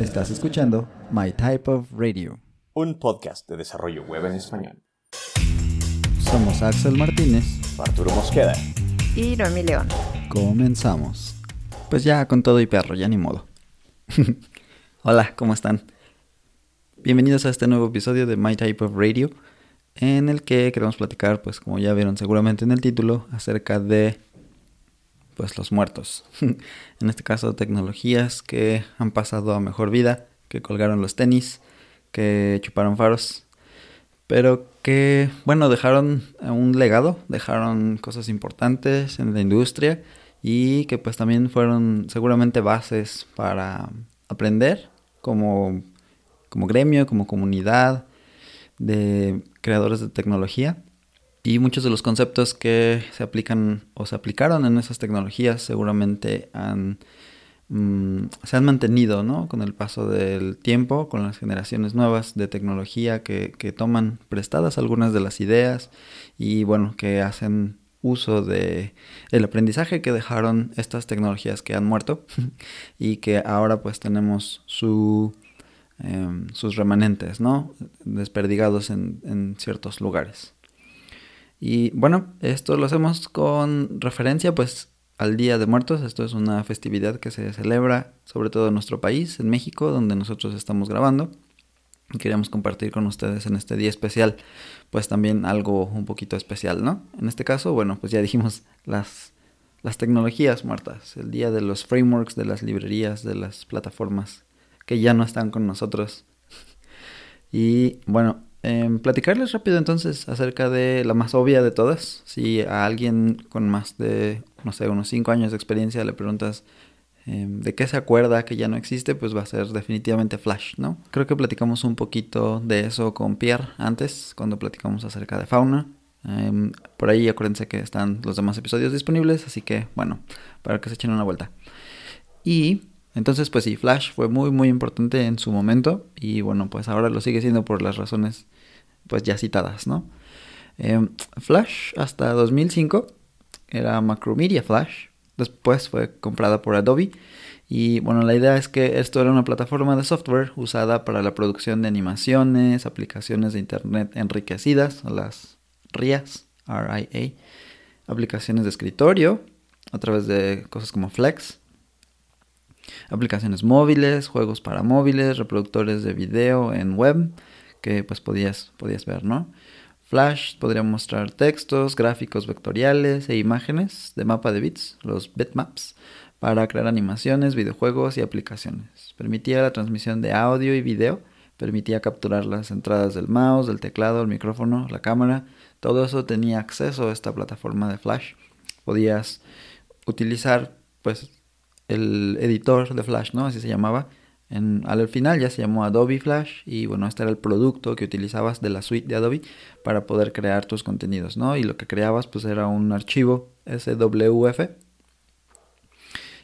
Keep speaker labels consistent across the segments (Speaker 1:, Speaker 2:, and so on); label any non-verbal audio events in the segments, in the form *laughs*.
Speaker 1: Estás escuchando My Type of Radio.
Speaker 2: Un podcast de desarrollo web en español.
Speaker 1: Somos Axel Martínez.
Speaker 2: Arturo Mosqueda.
Speaker 3: Y Noemi León.
Speaker 1: Comenzamos. Pues ya con todo y perro, ya ni modo. *laughs* Hola, ¿cómo están? Bienvenidos a este nuevo episodio de My Type of Radio, en el que queremos platicar, pues como ya vieron seguramente en el título, acerca de pues los muertos. *laughs* en este caso, tecnologías que han pasado a mejor vida, que colgaron los tenis, que chuparon faros, pero que, bueno, dejaron un legado, dejaron cosas importantes en la industria y que pues también fueron seguramente bases para aprender como, como gremio, como comunidad de creadores de tecnología y muchos de los conceptos que se aplican o se aplicaron en esas tecnologías seguramente han, mm, se han mantenido ¿no? con el paso del tiempo, con las generaciones nuevas de tecnología que, que toman prestadas algunas de las ideas y bueno, que hacen uso de aprendizaje que dejaron estas tecnologías que han muerto *laughs* y que ahora pues tenemos su em, sus remanentes no desperdigados en, en ciertos lugares y bueno, esto lo hacemos con referencia pues al Día de Muertos. Esto es una festividad que se celebra sobre todo en nuestro país, en México, donde nosotros estamos grabando. Y compartir con ustedes en este día especial pues también algo un poquito especial, ¿no? En este caso, bueno, pues ya dijimos las, las tecnologías muertas, el día de los frameworks, de las librerías, de las plataformas que ya no están con nosotros. *laughs* Y bueno, eh, platicarles rápido entonces acerca de la más obvia de todas. Si a alguien con más de, no sé, unos 5 años de experiencia le preguntas eh, de qué se acuerda que ya no existe, pues va a ser definitivamente Flash, ¿no? Creo que platicamos un poquito de eso con Pierre antes, cuando platicamos acerca de fauna. Eh, por ahí acuérdense que están los demás episodios disponibles, así que bueno, para que se echen una vuelta. Y entonces, pues sí, Flash fue muy, muy importante en su momento y bueno, pues ahora lo sigue siendo por las razones pues ya citadas, ¿no? Eh, Flash hasta 2005 era Macromedia Flash, después fue comprada por Adobe y bueno, la idea es que esto era una plataforma de software usada para la producción de animaciones, aplicaciones de internet enriquecidas, las RIAs, RIA, aplicaciones de escritorio a través de cosas como Flex, aplicaciones móviles, juegos para móviles, reproductores de video en web que pues podías, podías ver, ¿no? Flash podría mostrar textos, gráficos vectoriales e imágenes de mapa de bits, los bitmaps, para crear animaciones, videojuegos y aplicaciones. Permitía la transmisión de audio y video, permitía capturar las entradas del mouse, del teclado, el micrófono, la cámara. Todo eso tenía acceso a esta plataforma de Flash. Podías utilizar pues el editor de Flash, ¿no? Así se llamaba. En, al final ya se llamó Adobe Flash y bueno, este era el producto que utilizabas de la suite de Adobe para poder crear tus contenidos, ¿no? Y lo que creabas pues era un archivo SWF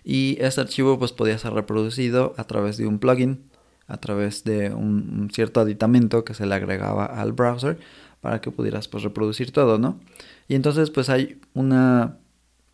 Speaker 1: y ese archivo pues podía ser reproducido a través de un plugin, a través de un, un cierto aditamento que se le agregaba al browser para que pudieras pues reproducir todo, ¿no? Y entonces pues hay una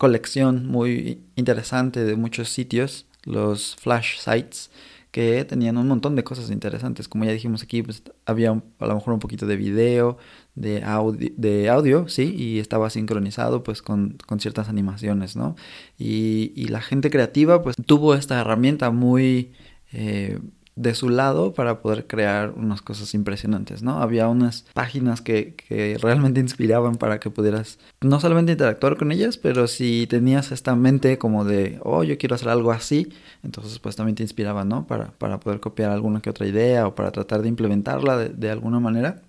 Speaker 1: colección muy interesante de muchos sitios, los flash sites, que tenían un montón de cosas interesantes. Como ya dijimos aquí, pues había a lo mejor un poquito de video, de audio, de audio sí, y estaba sincronizado pues con, con ciertas animaciones, ¿no? Y, y, la gente creativa pues tuvo esta herramienta muy... Eh, de su lado para poder crear unas cosas impresionantes, ¿no? Había unas páginas que, que, realmente *laughs* inspiraban para que pudieras no solamente interactuar con ellas, pero si tenías esta mente como de, oh, yo quiero hacer algo así, entonces pues también te inspiraban, ¿no? Para, para poder copiar alguna que otra idea o para tratar de implementarla de, de alguna manera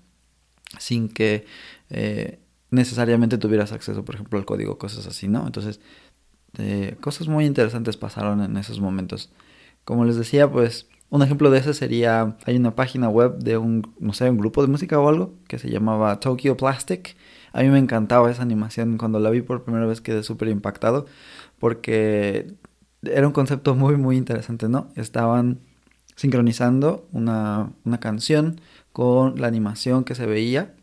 Speaker 1: sin que eh, necesariamente tuvieras acceso, por ejemplo, al código, cosas así, ¿no? Entonces, eh, cosas muy interesantes pasaron en esos momentos. Como les decía, pues un ejemplo de eso sería, hay una página web de un, no sé, un grupo de música o algo que se llamaba Tokyo Plastic. A mí me encantaba esa animación. Cuando la vi por primera vez quedé súper impactado porque era un concepto muy, muy interesante, ¿no? Estaban sincronizando una, una canción con la animación que se veía.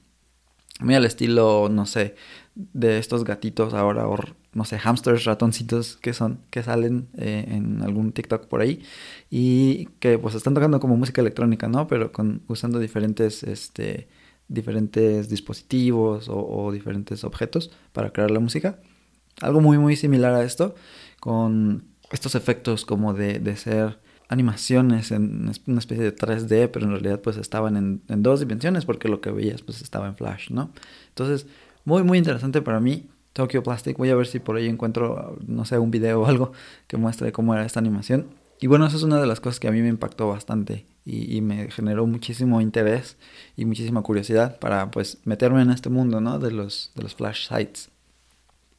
Speaker 1: Muy al estilo, no sé, de estos gatitos ahora no sé, hamsters, ratoncitos que son, que salen eh, en algún TikTok por ahí y que pues están tocando como música electrónica, ¿no? Pero con, usando diferentes, este, diferentes dispositivos o, diferentes objetos para crear la música. Algo muy, muy similar a esto, con estos efectos como de, de ser animaciones en una especie de 3D, pero en realidad pues estaban en, en, dos dimensiones porque lo que veías pues estaba en Flash, ¿no? Entonces, muy, muy interesante para mí. Tokyo Plastic, voy a ver si por ahí encuentro, no sé, un video o algo que muestre cómo era esta animación. Y bueno, eso es una de las cosas que a mí me impactó bastante y, y, me generó muchísimo interés y muchísima curiosidad para pues meterme en este mundo, ¿no? De los, de los Flash sites.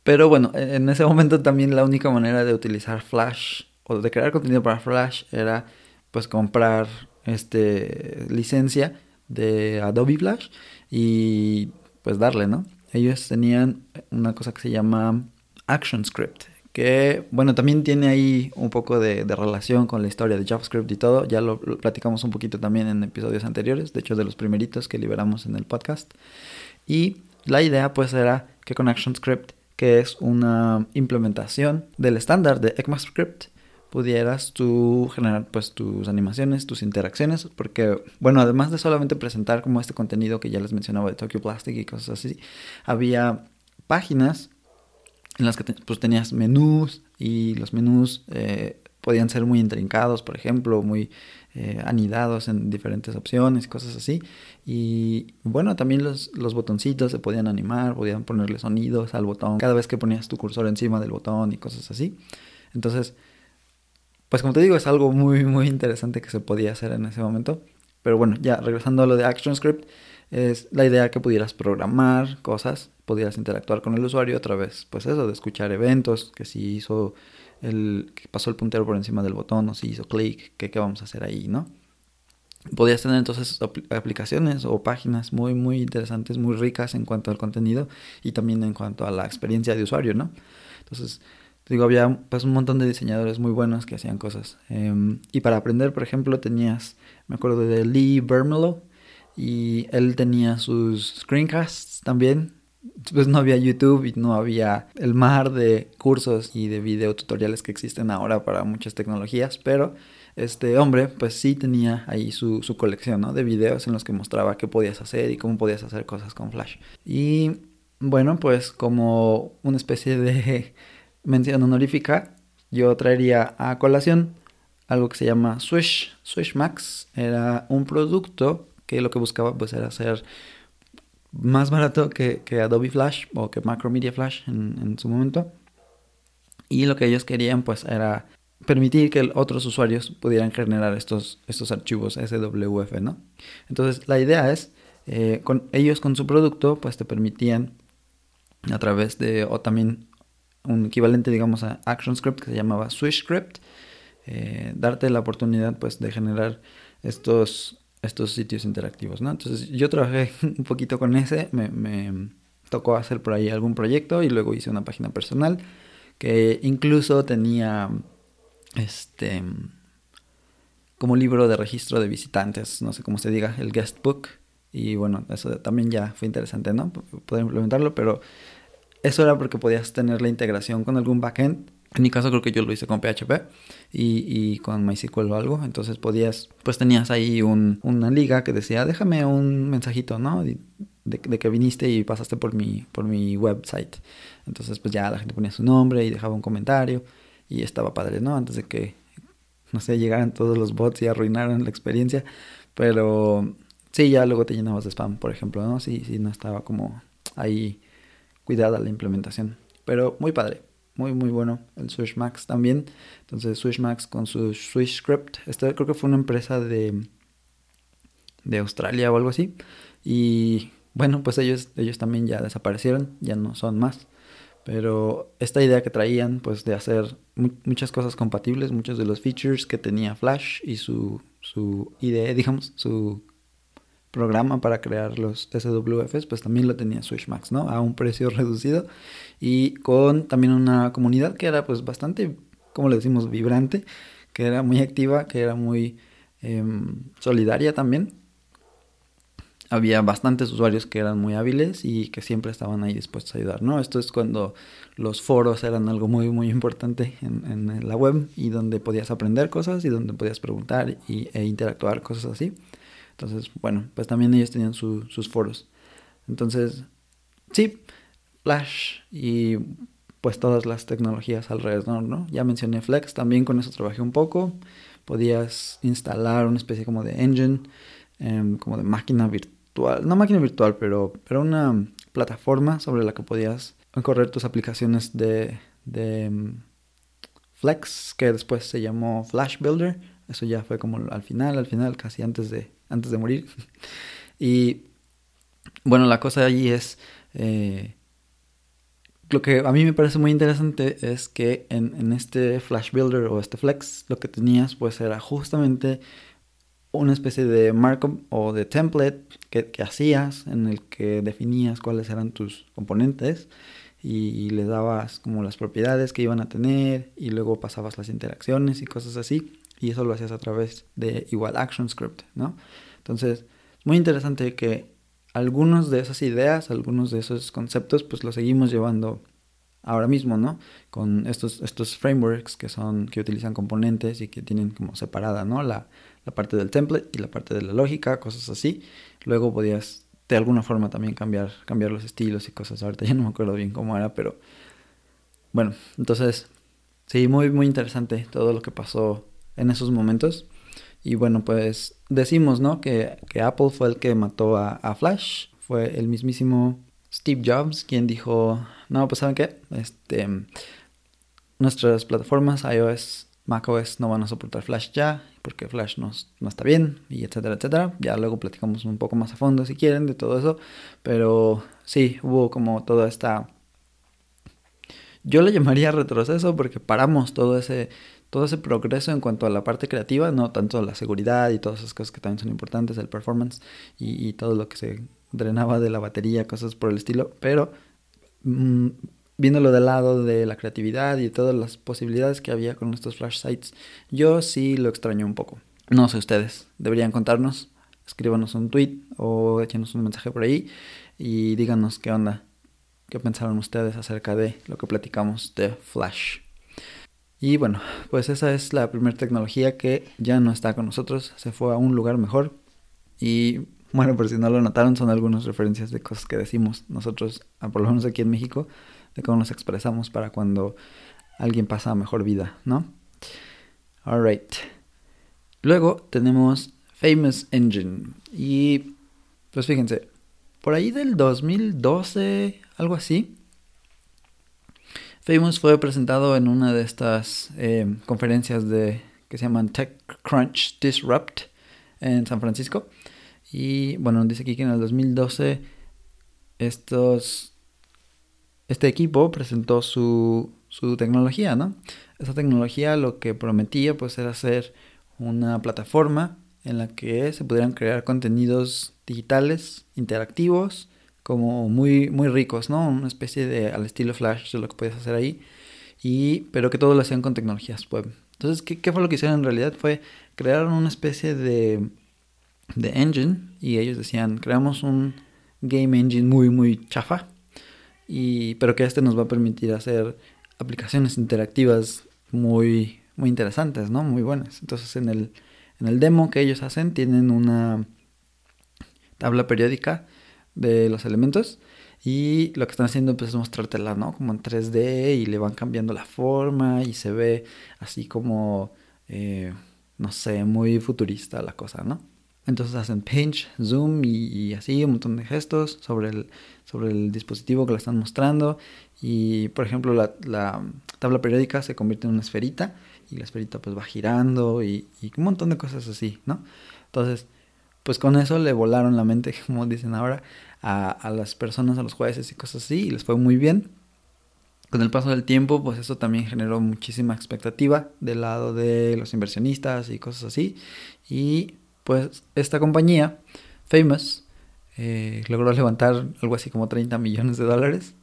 Speaker 1: Pero bueno, e, en ese momento también la única manera de utilizar Flash o de crear contenido para Flash era pues comprar este licencia de Adobe Flash y pues darle, ¿no? Ellos tenían una cosa que se llama ActionScript, que bueno, también tiene ahí un poco de, relación con la historia de JavaScript y todo, ya lo, platicamos un poquito también en episodios anteriores, de hecho de los primeritos que liberamos en el podcast. Y la idea pues era que con ActionScript, que es una implementación del estándar de ECMAScript, pudieras tú generar pues tus animaciones, tus interacciones, porque bueno, además de solamente presentar como este contenido que ya les mencionaba de Tokyo Plastic y cosas así, había páginas en las que pues tenías menús y los menús eh, podían ser muy intrincados, por ejemplo, muy eh, anidados en diferentes opciones, cosas así. Y bueno, también los, los botoncitos se podían animar, podían ponerle sonidos al botón cada vez que ponías tu cursor encima del botón y cosas así. Entonces, pues como te digo, es algo muy, muy interesante que se podía hacer en ese momento. Pero bueno, ya regresando a lo de ActionScript, es la idea que pudieras programar cosas, pudieras interactuar con el usuario a través, pues eso, de escuchar eventos, que si hizo el, que pasó el puntero por encima del botón o si hizo clic, que qué vamos a hacer ahí, ¿no? Podías tener entonces aplicaciones o páginas muy, muy interesantes, muy ricas en cuanto al contenido y también en cuanto a la experiencia de usuario, ¿no? Entonces, Digo, había pues un montón de diseñadores muy buenos que hacían cosas. Em, y para aprender, por ejemplo, tenías, me acuerdo de Lee Vermelo, y él tenía sus screencasts también. Pues no había YouTube y no había el mar de cursos y de video tutoriales que existen ahora para muchas tecnologías, pero este hombre pues sí tenía ahí su, su colección ¿no? de videos en los que mostraba qué podías hacer y cómo podías hacer cosas con Flash. Y bueno, pues como una especie de *laughs* mención honorífica, yo traería a colación algo que se llama Swish. Swish Max era un producto que lo que buscaba pues era ser más barato que, Adobe Flash o que Macromedia Flash en, su momento. Y lo que ellos querían pues era permitir que otros usuarios pudieran generar estos, estos archivos SWF, ¿no? Entonces la idea es, eh, ellos con su producto pues te permitían a través de, o también un equivalente, digamos, a ActionScript que se llamaba SwishScript, eh, darte la oportunidad, pues, de generar estos, estos sitios interactivos, ¿no? Entonces, yo trabajé *laughs* un poquito con ese, me, me tocó hacer por ahí algún proyecto y luego hice una página personal que incluso tenía, este, como libro de registro de visitantes, no sé cómo se diga, el guest book. Y bueno, eso también ya fue interesante, ¿no? Poder implementarlo, pero eso era porque podías tener la integración con algún backend. En mi caso creo que yo lo hice con PHP y, con MySQL o algo. Entonces podías, pues tenías ahí un, una liga que decía, déjame un mensajito, ¿no? De, de, que viniste y pasaste por mi, por mi website. Entonces pues ya la gente ponía su nombre y dejaba un comentario y estaba padre, ¿no? Antes de que, no sé, llegaran todos los bots y arruinaran la experiencia. Pero sí, ya luego te llenabas de spam, por ejemplo, ¿no? Sí, sí, no estaba como ahí cuidada la implementación. Pero muy padre, muy muy bueno el Swishmax también. Entonces Swishmax con su SwishScript, este creo que fue una empresa de, de Australia o algo así. Y bueno, pues ellos, ellos también ya desaparecieron, ya no son más. Pero esta idea que traían, pues de hacer muchas cosas compatibles, muchos de los features que tenía Flash y su, su IDE, digamos, su programa para crear los SWFs, pues también lo tenía Swishmax, ¿no? A un precio *laughs* reducido y con también una comunidad que era pues bastante, como le decimos, vibrante, que era muy activa, que era muy em, solidaria también. había bastantes usuarios que eran muy hábiles y que siempre estaban ahí dispuestos a ayudar, ¿no? Esto es cuando los foros eran algo muy, muy importante en, en la web y donde podías aprender cosas y donde podías preguntar y, e interactuar, cosas así. Entonces, bueno, pues también ellos tenían sus foros. Entonces, sí, Flash y pues todas las tecnologías alrededor, ¿no? Ya mencioné Flex, también con eso trabajé un poco. Podías instalar una especie como de engine, em, como de máquina virtual no máquina virtual, pero, pero una plataforma sobre la que podías correr tus aplicaciones de, de mm, Flex, que después se llamó Flash Builder. Eso ya fue como al final, al final, casi antes de, antes de morir. y bueno, la cosa allí es... Eh, lo que a mí me parece muy interesante es que en, en, este Flash Builder o este Flex lo que tenías pues era justamente una especie de markup o de template que, hacías en el que definías cuáles eran tus componentes y, le dabas como las propiedades que iban a tener y luego pasabas las interacciones y cosas así y eso lo hacías a través de igual ActionScript, ¿no? Entonces, muy interesante que algunos de esas ideas, algunos de esos conceptos, pues los seguimos llevando ahora mismo, ¿no? Con estos, estos frameworks que son, que utilizan componentes y que tienen como separada, ¿no? La, la parte del template y la parte de la lógica, cosas así. Luego podías de alguna forma también cambiar, cambiar los estilos y cosas. Ahorita ya no me acuerdo bien cómo era, pero bueno, entonces sí, muy, muy interesante todo lo que pasó en esos momentos. Y bueno, pues decimos, ¿no? Que, que Apple fue el que mató a, Flash. Fue el mismísimo Steve Jobs quien dijo, no, pues saben qué, este, nuestras plataformas iOS macOS no van a soportar Flash ya, porque Flash no, no, está bien, y etcétera, etcétera. Ya luego platicamos un poco más a fondo si quieren de todo eso. Pero sí, hubo como toda esta... Yo le llamaría retroceso porque paramos todo ese, todo ese progreso en cuanto a la parte creativa, no tanto la seguridad y todas esas cosas que también son importantes, el performance y, todo lo que se drenaba de la batería, cosas por el estilo, pero mm, viéndolo del lado de la creatividad y todas las posibilidades que había con estos flash sites, yo sí lo extraño un poco. No sé ustedes, deberían contarnos, escríbanos un tweet o échenos un mensaje por ahí y díganos qué onda, qué pensaron ustedes acerca de lo que platicamos de Flash. Y bueno, pues esa es la primera tecnología que ya no está con nosotros, se fue a un lugar mejor. Y bueno, por si no lo notaron, son algunas referencias de cosas que decimos nosotros, por lo menos aquí en México, de cómo nos expresamos para cuando alguien pasa a mejor vida, ¿no? Alright. Luego tenemos Famous Engine. Y pues fíjense, por ahí del 2012, algo así, Famous fue presentado en una de estas eh, conferencias de, que se llaman TechCrunch Disrupt en San Francisco. Y bueno, dice aquí que en el 2012 estos este equipo presentó su, su tecnología, ¿no? Esa tecnología lo que prometía pues era ser una plataforma en la que se pudieran crear contenidos digitales, interactivos, como muy, muy ricos, ¿no? Una especie de al estilo Flash de lo que puedes hacer ahí, y, pero que todo lo hacían con tecnologías web. Entonces, ¿qué, ¿qué, fue lo que hicieron en realidad? Fue crear una especie de, de engine, y ellos decían, creamos un game engine muy, muy chafa, y, pero que este nos va a permitir hacer aplicaciones interactivas muy, muy interesantes, ¿no? Muy buenas. Entonces en el, en el demo que ellos hacen tienen una tabla periódica de los elementos y lo que están haciendo pues, es mostrártela, ¿no? Como en 3D y le van cambiando la forma y se ve así como, eh, no sé, muy futurista la cosa, ¿no? Entonces hacen pinch, zoom y, así un montón de gestos sobre el, sobre el dispositivo que lo están mostrando. Y por ejemplo la, la tabla periódica se convierte en una esferita y la esferita pues va girando y, y, un montón de cosas así, ¿no? Entonces, pues con eso le volaron la mente, *laughs* como dicen ahora, a, a las personas, a los jueces y cosas así y les fue muy bien. Con el paso del tiempo, pues eso también generó muchísima expectativa del lado de los inversionistas y cosas así. Y pues esta compañía, Famous, eh, logró levantar algo así como 30 millones de dólares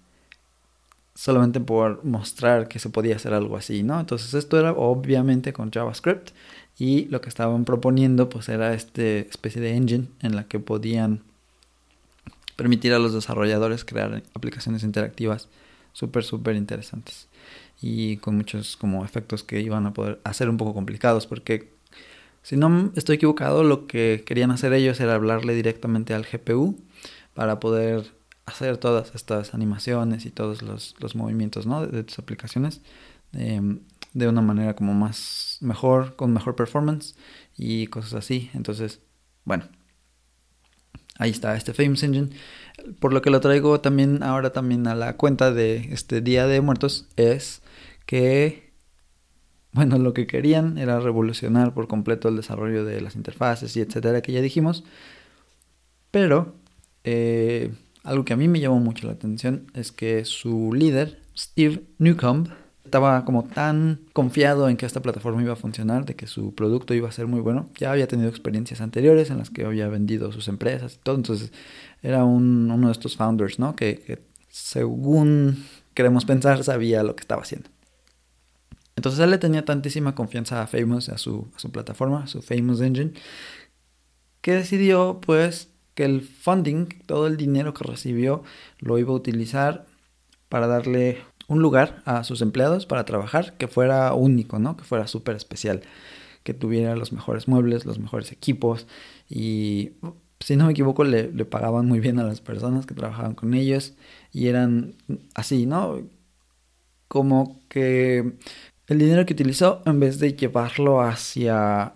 Speaker 1: solamente por mostrar que se podía hacer algo así, ¿no? Entonces esto era obviamente con JavaScript y lo que estaban proponiendo pues era esta especie de engine en la que podían permitir a los desarrolladores crear aplicaciones interactivas súper, súper interesantes y con muchos como efectos que iban a poder hacer un poco complicados porque si no estoy equivocado lo que querían hacer ellos era hablarle directamente al GPU para poder hacer todas estas animaciones y todos los, movimientos ¿no? de, tus aplicaciones em, de una manera como más mejor, con mejor performance y cosas así. Entonces, bueno, ahí está este Famous Engine. Por lo que lo traigo también ahora también a la cuenta de este Día de Muertos es que, bueno, lo que querían era revolucionar por completo el desarrollo de las interfaces y etcétera que ya dijimos. Pero eh, algo que a mí me llamó mucho la atención es que su líder, Steve Newcomb, estaba como tan confiado en que esta plataforma iba a funcionar, de que su producto iba a ser muy bueno. Ya había tenido experiencias anteriores en las que había vendido sus empresas y todo. Entonces era uno de estos founders, ¿no? Que, según queremos pensar sabía lo que estaba haciendo. Entonces él le tenía tantísima confianza a Famous, a su, a su plataforma, a su Famous Engine, que decidió pues el funding, todo el dinero que recibió, lo iba a utilizar para darle un lugar a sus empleados para trabajar que fuera único, ¿no? Que fuera súper especial, que tuviera los mejores muebles, los mejores equipos y si no me equivoco le, pagaban muy bien a las personas que trabajaban con ellos y eran así, ¿no? Como que el dinero que utilizó en vez de llevarlo hacia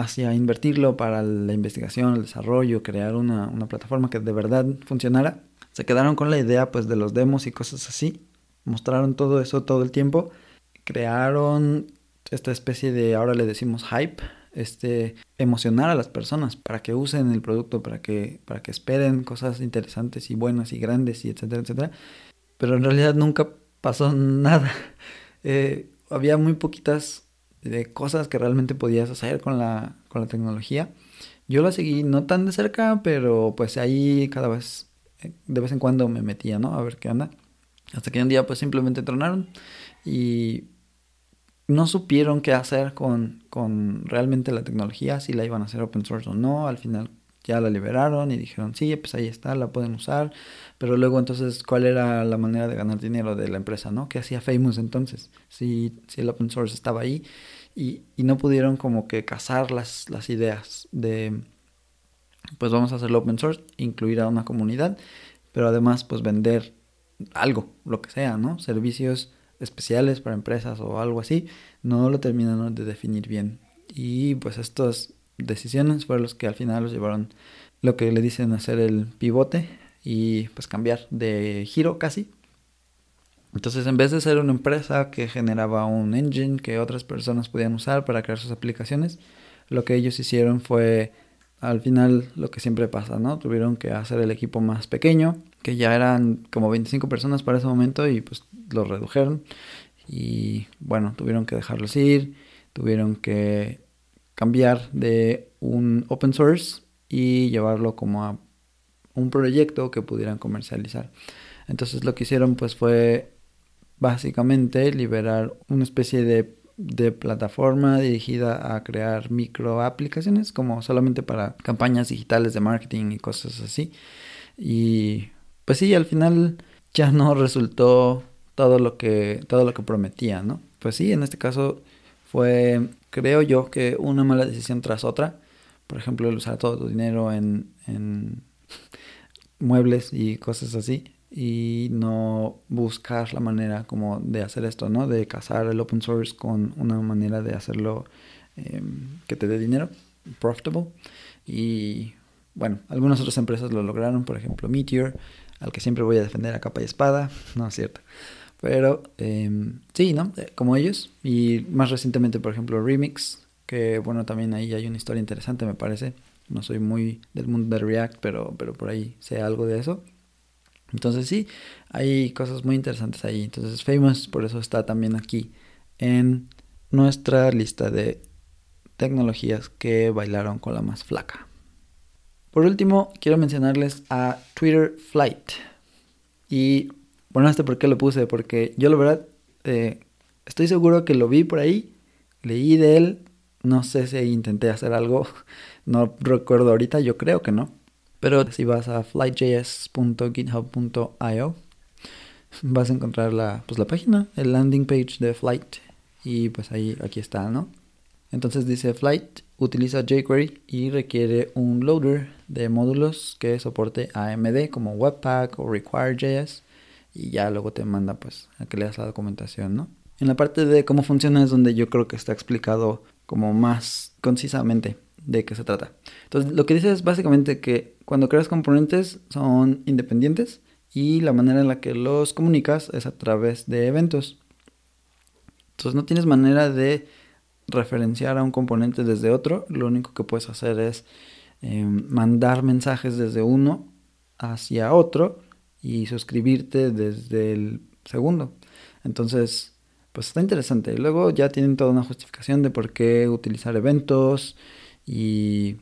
Speaker 1: hacia invertirlo para la investigación, el desarrollo, crear una, una plataforma que de verdad funcionara, se quedaron con la idea pues de los demos y cosas así mostraron todo eso todo el tiempo, crearon esta especie de, ahora le decimos hype, este, emocionar a las personas para que usen el producto, para que, para que esperen cosas interesantes y buenas y grandes y etcétera, etcétera. Pero en realidad nunca pasó *laughs* nada. Eh, había muy poquitas de cosas que realmente podías hacer con la, con la tecnología. Yo la seguí no tan de cerca, pero pues ahí cada vez, eh, de vez en cuando me metía, ¿no? A ver qué anda. Hasta que un día pues simplemente tronaron y no supieron qué hacer con, con realmente la tecnología, si la iban a hacer open source o no. Al final ya la liberaron y dijeron, sí, pues ahí está, la pueden usar. Pero luego entonces, ¿cuál era la manera de ganar dinero de la empresa, no? ¿Qué hacía Famous entonces? Si, si el open source estaba ahí y, y no pudieron como que cazar las, las ideas de, pues vamos a hacerlo open source, incluir a una comunidad, pero además pues vender algo, lo que sea, ¿no? Servicios especiales para empresas o algo así, no lo terminaron de definir bien. Y pues estas decisiones fueron los que al final los llevaron lo que le dicen hacer el pivote y pues cambiar de giro casi. Entonces en vez de ser una empresa que generaba un engine que otras personas podían usar para crear sus aplicaciones, lo que ellos hicieron fue al final lo que siempre pasa, ¿no? Tuvieron que hacer el equipo más pequeño, que ya eran como 25 personas para ese momento y pues lo redujeron y bueno, tuvieron que dejarlos ir, tuvieron que cambiar de un open source y llevarlo como a un proyecto que pudieran comercializar. Entonces lo que hicieron pues fue básicamente liberar una especie de, de plataforma dirigida a crear micro aplicaciones como solamente para campañas digitales de marketing y cosas así. Y pues sí, al final ya no resultó todo lo que, todo lo que prometía, ¿no? Pues sí, en este caso fue, creo yo, que una mala decisión tras otra. Por ejemplo, el usar todo tu dinero en, en *laughs* muebles y cosas así y no buscar la manera como de hacer esto, ¿no? De casar el open source con una manera de hacerlo em, que te dé dinero, profitable. Y bueno, algunas otras empresas lo lograron, por ejemplo Meteor al que siempre voy a defender a capa y espada, *laughs* no es cierto. Pero em, sí, ¿no? Eh, como ellos. Y más recientemente, por ejemplo, Remix, que bueno, también ahí hay una historia interesante, me parece. No soy muy del mundo de React, pero, pero por ahí sé algo de eso. Entonces sí, hay cosas muy interesantes ahí. Entonces Famous por eso está también aquí en nuestra lista de tecnologías que bailaron con la más flaca. Por último, quiero mencionarles a Twitter Flight. Y bueno, este por qué lo puse, porque yo la verdad eh, estoy seguro que lo vi por ahí, leí de él, no sé si intenté hacer algo, *laughs* no recuerdo ahorita, yo creo que no. Pero si vas a flightjs.github.io vas a encontrar la, pues, la página, el landing page de Flight y pues ahí aquí está, ¿no? Entonces dice Flight utiliza jQuery y requiere un loader de módulos que soporte AMD como Webpack o Require.js y ya luego te manda pues a que leas la documentación, ¿no? En la parte de cómo funciona es donde yo creo que está explicado como más concisamente de qué se trata. Entonces, lo que dice es básicamente que cuando creas componentes son independientes y la manera en la que los comunicas es a través de eventos. Entonces, no tienes manera de referenciar a un componente desde otro, lo único que puedes hacer es eh, mandar mensajes desde uno hacia otro y suscribirte desde el segundo. Entonces, pues está interesante. Luego ya tienen toda una justificación de por qué utilizar eventos y,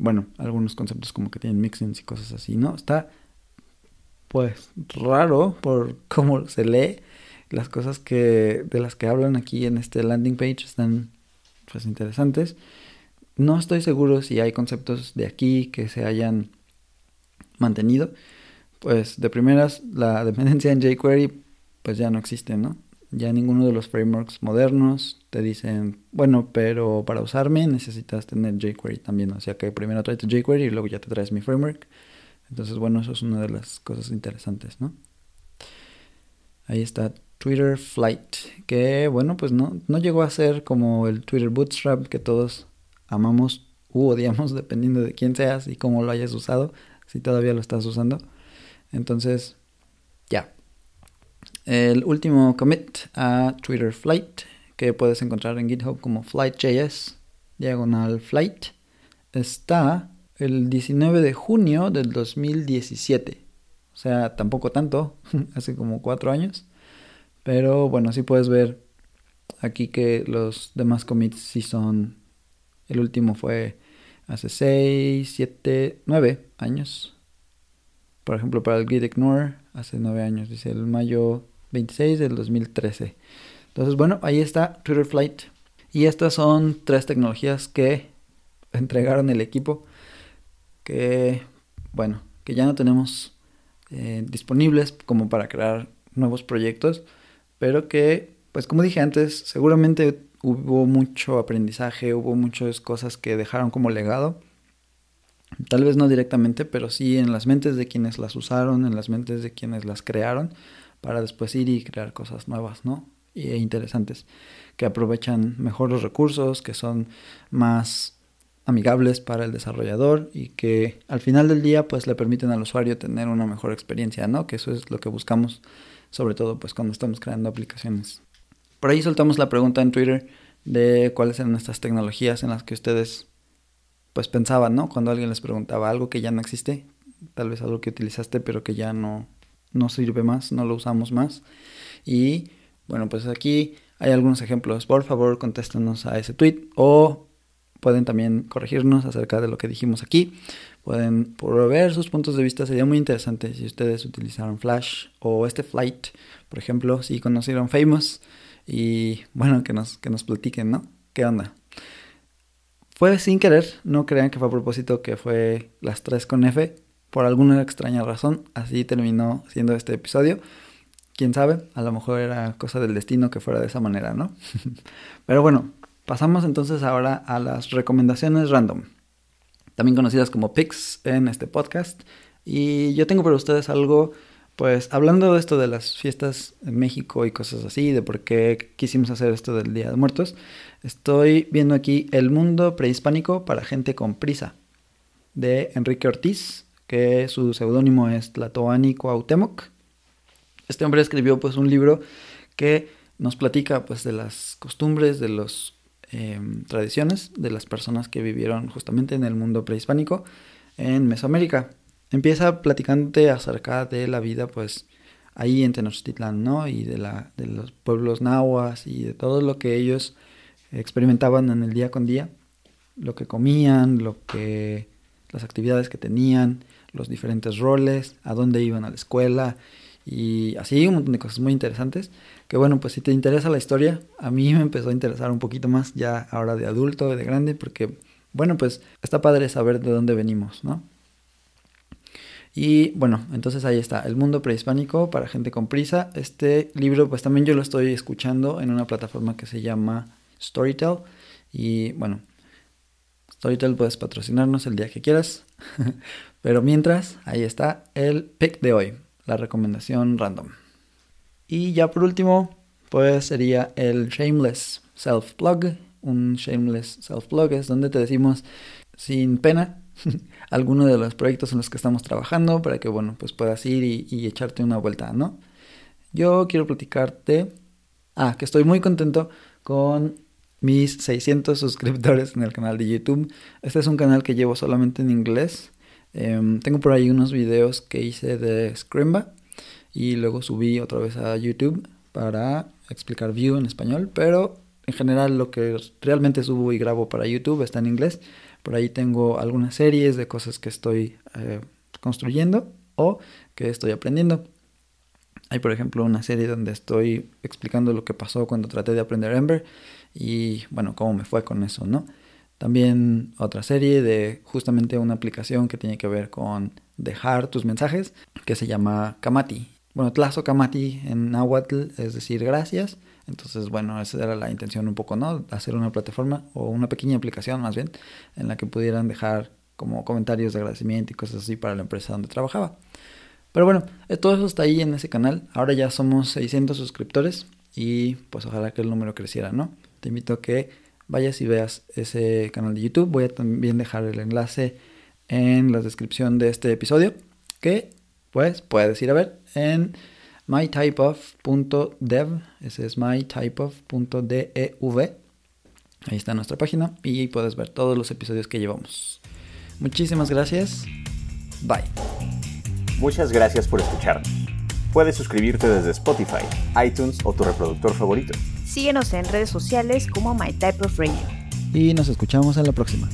Speaker 1: bueno, algunos conceptos como que tienen mixins y cosas así, ¿no? Está, pues, raro por *laughs* cómo se lee. Las cosas que de las que hablan aquí en este landing page están, pues, interesantes. No estoy seguro si hay conceptos de aquí que se hayan mantenido. Pues de primeras, la *laughs* dependencia en jQuery pues ya no existe, ¿no? Ya ninguno de los frameworks modernos te dicen, bueno, pero para usarme necesitas tener jQuery también. O sea que primero traes jQuery y luego ya te traes mi framework. Entonces, bueno, eso es una de las cosas interesantes, ¿no? Ahí está Twitter Flight, que bueno, pues no, no llegó a ser como el Twitter Bootstrap que todos amamos u odiamos *laughs* dependiendo de quién seas y cómo lo hayas usado, si todavía lo estás usando. Entonces, el último commit a Twitter Flight, que puedes encontrar en GitHub como Flight.js, diagonal Flight, está el 19 de junio del 2017. O sea, tampoco tanto, *laughs* hace como cuatro años. Pero bueno, sí puedes ver aquí que los demás commits sí son... El último fue hace 6, 7, 9 años. Por ejemplo, para el git ignore, hace 9 años, dice el mayo 26 del 2013. Entonces, bueno, ahí está Twitter Flight. Y estas son tres tecnologías que entregaron el equipo que, bueno, que ya no tenemos eh, disponibles como para crear nuevos proyectos, pero que, pues como dije antes, seguramente hubo mucho aprendizaje, hubo muchas cosas que dejaron como legado. Tal vez no directamente, pero sí en las mentes de quienes las usaron, en las mentes de quienes las crearon para después ir y crear cosas nuevas, ¿no? E interesantes, que aprovechan mejor los recursos, que son más amigables para el desarrollador y que al final del día pues le permiten al usuario tener una mejor experiencia, ¿no? Que eso es lo que buscamos, sobre todo pues cuando estamos creando aplicaciones. Por ahí soltamos la pregunta en Twitter de cuáles eran estas tecnologías en las que ustedes pues pensaban, ¿no? Cuando alguien les preguntaba algo que ya no existe, tal vez algo que utilizaste pero que ya no no sirve más, no lo usamos más. Y bueno, pues aquí hay algunos ejemplos. Por favor, contéstanos a ese tweet o pueden también corregirnos acerca de lo que dijimos aquí. Pueden proveer sus puntos de vista. Sería muy interesante si ustedes utilizaron Flash o este Flight, por ejemplo, si conocieron Famous. Y bueno, que nos, que nos platiquen, ¿no? ¿Qué onda? Fue sin querer, no crean que fue a propósito que fue las 3 con F por alguna extraña razón, así terminó siendo este episodio. Quién sabe, a lo mejor era cosa del destino que fuera de esa manera, ¿no? *laughs* Pero bueno, pasamos entonces ahora a las recomendaciones random, también conocidas como picks en este podcast. Y yo tengo para ustedes algo, pues hablando de esto de las fiestas en México y cosas así, de por qué quisimos hacer esto del Día de Muertos, estoy viendo aquí El Mundo Prehispánico para Gente con Prisa, de Enrique Ortiz que su seudónimo es Tlatoani Cuauhtémoc. Este hombre escribió pues un libro que nos platica pues de las costumbres, de las em, tradiciones de las personas que vivieron justamente en el mundo prehispánico en Mesoamérica. Empieza platicándote acerca de la vida pues ahí en Tenochtitlán, ¿no? Y de, la, de los pueblos nahuas y de todo lo que ellos experimentaban en el día con día, lo que comían, lo que las actividades que tenían, los diferentes roles, a dónde iban a la escuela y así un montón de cosas muy interesantes. Que bueno, pues si te interesa la historia, a mí me empezó a interesar un poquito más ya ahora de adulto, de grande, porque bueno, pues está padre saber de dónde venimos, ¿no? Y bueno, entonces ahí está, El mundo prehispánico para gente con prisa. Este libro pues también yo lo estoy escuchando en una plataforma que se llama Storytel. Y bueno, Storytel puedes patrocinarnos el día que quieras. *laughs* Pero mientras, ahí está el pick de hoy, la recomendación random. Y ya por último, pues sería el Shameless Self-Blog. Un Shameless Self-Blog es donde te decimos sin pena *laughs* alguno de los proyectos en los que estamos trabajando para que, bueno, pues puedas ir y, echarte una vuelta, ¿no? Yo quiero platicarte, ah, que estoy muy contento con mis 600 suscriptores en el canal de YouTube. Este es un canal que llevo solamente en inglés. Em, tengo por ahí unos videos que hice de Scrimba y luego subí otra vez a YouTube para explicar View en español, pero en general lo que realmente subo y grabo para YouTube está en inglés. Por ahí tengo algunas series de cosas que estoy eh, construyendo o que estoy aprendiendo. Hay por ejemplo una serie donde estoy explicando lo que pasó cuando traté de aprender Ember y bueno, cómo me fue con eso, ¿no? También otra serie de justamente una aplicación que tiene que ver con dejar tus mensajes, que se llama Kamati. Bueno, Tlazo Kamati en Nahuatl es decir gracias. Entonces, bueno, esa era la intención un poco, ¿no? Hacer una plataforma o una pequeña aplicación más bien en la que pudieran dejar como comentarios de agradecimiento y cosas así para la empresa donde trabajaba. Pero bueno, eh, todo eso está ahí en ese canal. Ahora ya somos 600 suscriptores y pues ojalá que el número creciera, ¿no? te invito a que vayas y veas ese canal de YouTube. Voy a también dejar el enlace en la descripción de este episodio que pues puedes ir a ver en mytypeof.dev, ese es mytypeof.dev. Ahí está nuestra página y puedes ver todos los episodios que llevamos. Muchísimas gracias. Bye.
Speaker 2: Muchas gracias por escucharnos. Puedes suscribirte desde Spotify, iTunes o tu reproductor favorito.
Speaker 3: Síguenos en redes sociales como My Type of Radio.
Speaker 1: Y nos escuchamos en la próxima.